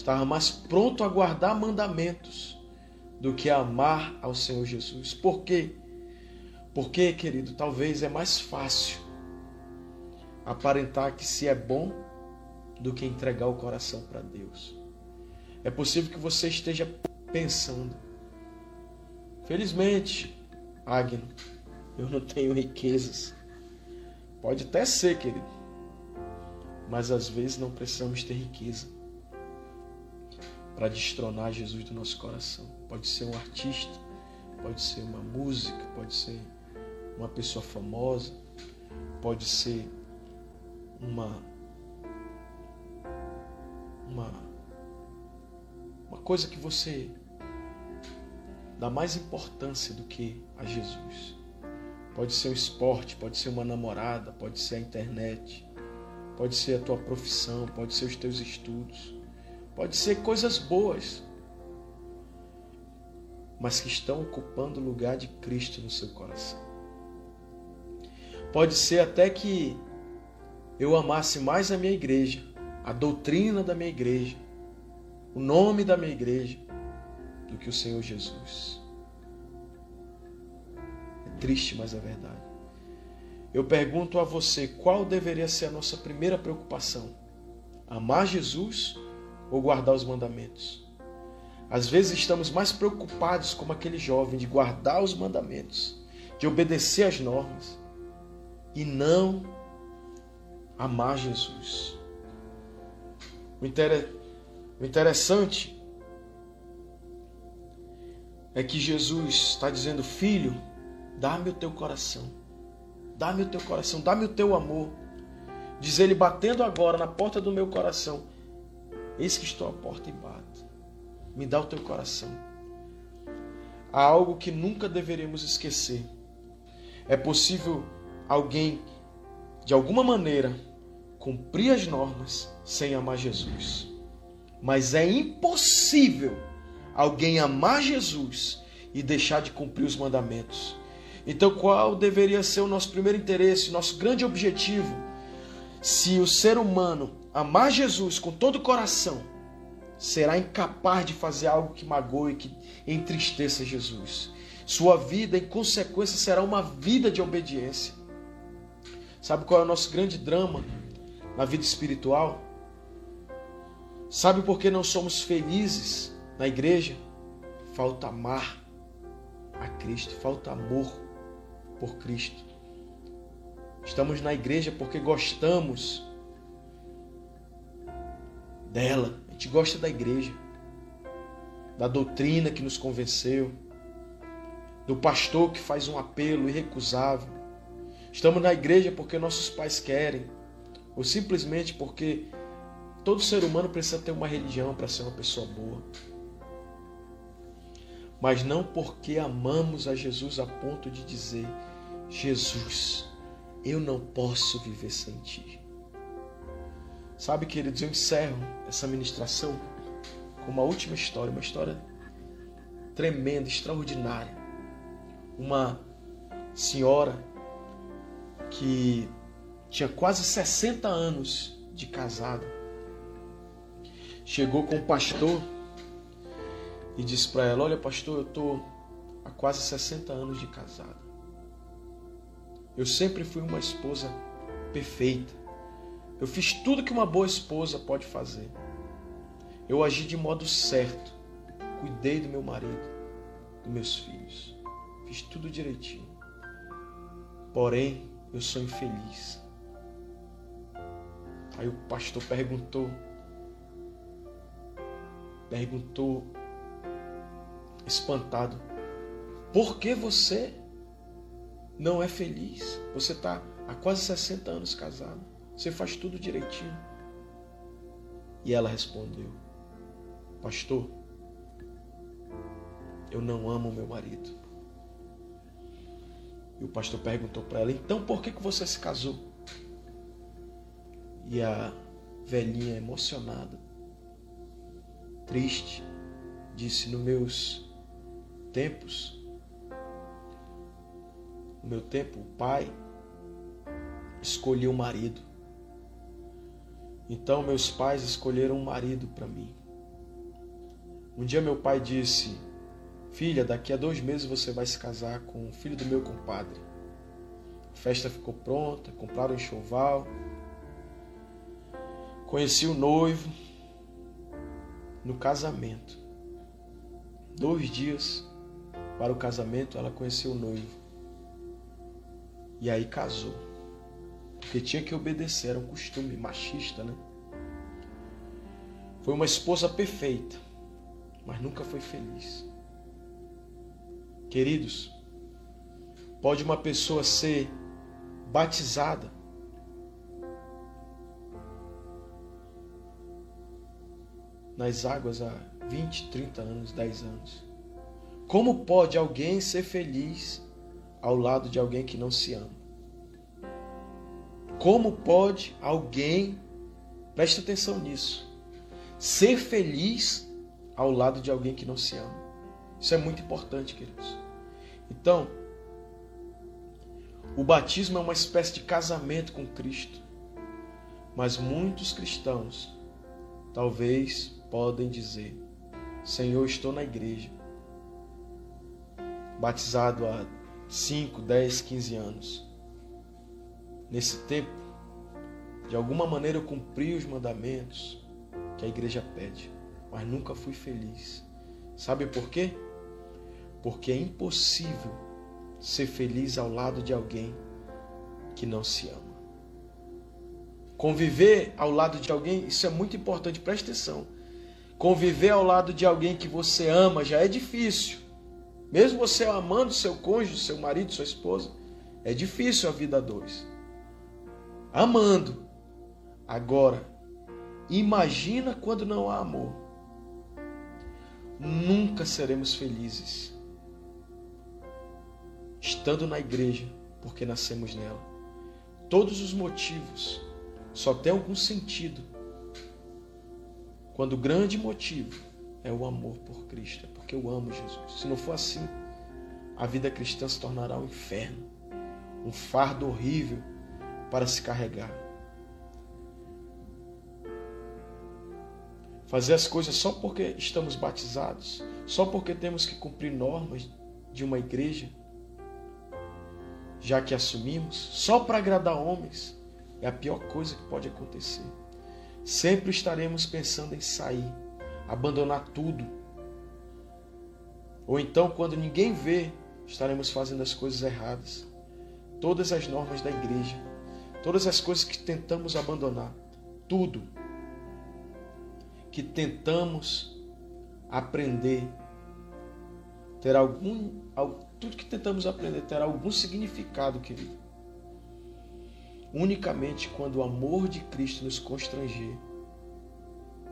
estava mais pronto a guardar mandamentos do que a amar ao Senhor Jesus. Por quê? Porque, querido, talvez é mais fácil aparentar que se é bom do que entregar o coração para Deus. É possível que você esteja pensando, felizmente, Agno, eu não tenho riquezas. Pode até ser, querido, mas às vezes não precisamos ter riqueza para destronar Jesus do nosso coração. Pode ser um artista, pode ser uma música, pode ser uma pessoa famosa, pode ser uma uma uma coisa que você dá mais importância do que a Jesus. Pode ser o esporte, pode ser uma namorada, pode ser a internet, pode ser a tua profissão, pode ser os teus estudos, pode ser coisas boas, mas que estão ocupando o lugar de Cristo no seu coração. Pode ser até que eu amasse mais a minha igreja, a doutrina da minha igreja, o nome da minha igreja, do que o Senhor Jesus. É triste, mas é verdade. Eu pergunto a você qual deveria ser a nossa primeira preocupação: amar Jesus ou guardar os mandamentos? Às vezes estamos mais preocupados, como aquele jovem, de guardar os mandamentos, de obedecer às normas e não amar Jesus. O, interessante é que Jesus está dizendo: Filho, dá-me o teu coração, dá-me o teu coração, dá-me o teu amor. Diz ele, batendo agora na porta do meu coração: Eis que estou à porta e bato. Me dá o teu coração. Há algo que nunca deveremos esquecer. É possível alguém, de alguma maneira, cumprir as normas sem amar Jesus. Mas é impossível alguém amar Jesus e deixar de cumprir os mandamentos. Então, qual deveria ser o nosso primeiro interesse, nosso grande objetivo? Se o ser humano amar Jesus com todo o coração, será incapaz de fazer algo que magoe, que entristeça Jesus. Sua vida, em consequência, será uma vida de obediência. Sabe qual é o nosso grande drama na vida espiritual? Sabe por que não somos felizes na igreja? Falta amar a Cristo, falta amor por Cristo. Estamos na igreja porque gostamos dela, a gente gosta da igreja, da doutrina que nos convenceu, do pastor que faz um apelo irrecusável. Estamos na igreja porque nossos pais querem, ou simplesmente porque Todo ser humano precisa ter uma religião para ser uma pessoa boa. Mas não porque amamos a Jesus a ponto de dizer: Jesus, eu não posso viver sem ti. Sabe, queridos, eu encerro essa ministração com uma última história, uma história tremenda, extraordinária. Uma senhora que tinha quase 60 anos de casada chegou com o pastor e disse para ela: Olha, pastor, eu estou há quase 60 anos de casada. Eu sempre fui uma esposa perfeita. Eu fiz tudo que uma boa esposa pode fazer. Eu agi de modo certo. Cuidei do meu marido, dos meus filhos. Fiz tudo direitinho. Porém, eu sou infeliz. Aí o pastor perguntou: perguntou, espantado: Por que você não é feliz? Você está há quase 60 anos casado, você faz tudo direitinho. E ela respondeu: Pastor, eu não amo meu marido. E o pastor perguntou para ela: Então por que, que você se casou? E a velhinha emocionada triste, disse: nos meus tempos, no meu tempo, o pai escolheu um marido. Então meus pais escolheram um marido para mim. Um dia meu pai disse: Filha, daqui a dois meses você vai se casar com o filho do meu compadre. A festa ficou pronta, compraram enxoval. Conheci o noivo no casamento. Dois dias para o casamento, ela conheceu o noivo. E aí casou. Porque tinha que obedecer, era um costume machista, né? Foi uma esposa perfeita, mas nunca foi feliz. Queridos, pode uma pessoa ser batizada nas águas há 20, 30 anos, 10 anos. Como pode alguém ser feliz ao lado de alguém que não se ama? Como pode alguém, preste atenção nisso, ser feliz ao lado de alguém que não se ama? Isso é muito importante, queridos. Então, o batismo é uma espécie de casamento com Cristo. Mas muitos cristãos talvez podem dizer: Senhor, estou na igreja, batizado há 5, 10, 15 anos. Nesse tempo, de alguma maneira eu cumpri os mandamentos que a igreja pede, mas nunca fui feliz. Sabe por quê? Porque é impossível ser feliz ao lado de alguém que não se ama. Conviver ao lado de alguém, isso é muito importante, preste atenção. Conviver ao lado de alguém que você ama já é difícil. Mesmo você amando seu cônjuge, seu marido, sua esposa, é difícil a vida a dois amando. Agora, imagina quando não há amor. Nunca seremos felizes estando na igreja porque nascemos nela. Todos os motivos só têm algum sentido quando o grande motivo é o amor por Cristo, é porque eu amo Jesus. Se não for assim, a vida cristã se tornará um inferno, um fardo horrível para se carregar. Fazer as coisas só porque estamos batizados, só porque temos que cumprir normas de uma igreja, já que assumimos, só para agradar homens, é a pior coisa que pode acontecer. Sempre estaremos pensando em sair, abandonar tudo. Ou então, quando ninguém vê, estaremos fazendo as coisas erradas. Todas as normas da igreja todas as coisas que tentamos abandonar, tudo que tentamos aprender ter algum tudo que tentamos aprender terá algum significado, querido. Unicamente quando o amor de Cristo nos constranger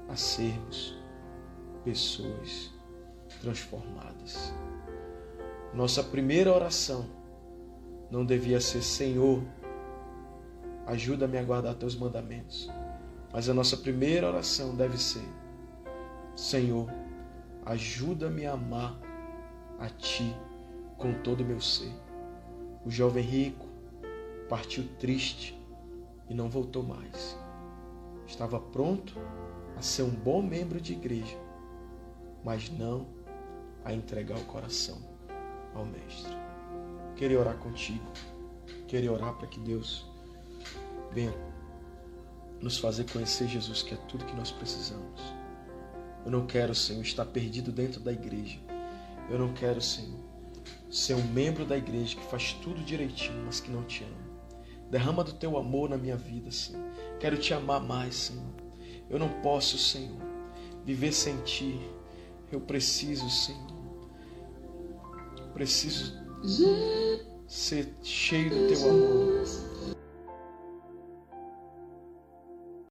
a sermos pessoas transformadas. Nossa primeira oração não devia ser Senhor, ajuda-me a guardar teus mandamentos. Mas a nossa primeira oração deve ser: Senhor, ajuda-me a amar a Ti com todo o meu ser. O jovem rico partiu triste e não voltou mais. Estava pronto a ser um bom membro de igreja, mas não a entregar o coração ao Mestre. Queria orar contigo, queria orar para que Deus venha nos fazer conhecer Jesus, que é tudo que nós precisamos. Eu não quero, Senhor, estar perdido dentro da igreja. Eu não quero, Senhor, ser um membro da igreja que faz tudo direitinho, mas que não te ama. Derrama do teu amor na minha vida, Senhor. Quero te amar mais, Senhor. Eu não posso, Senhor, viver sem ti. Eu preciso, Senhor. Preciso ser cheio do teu amor.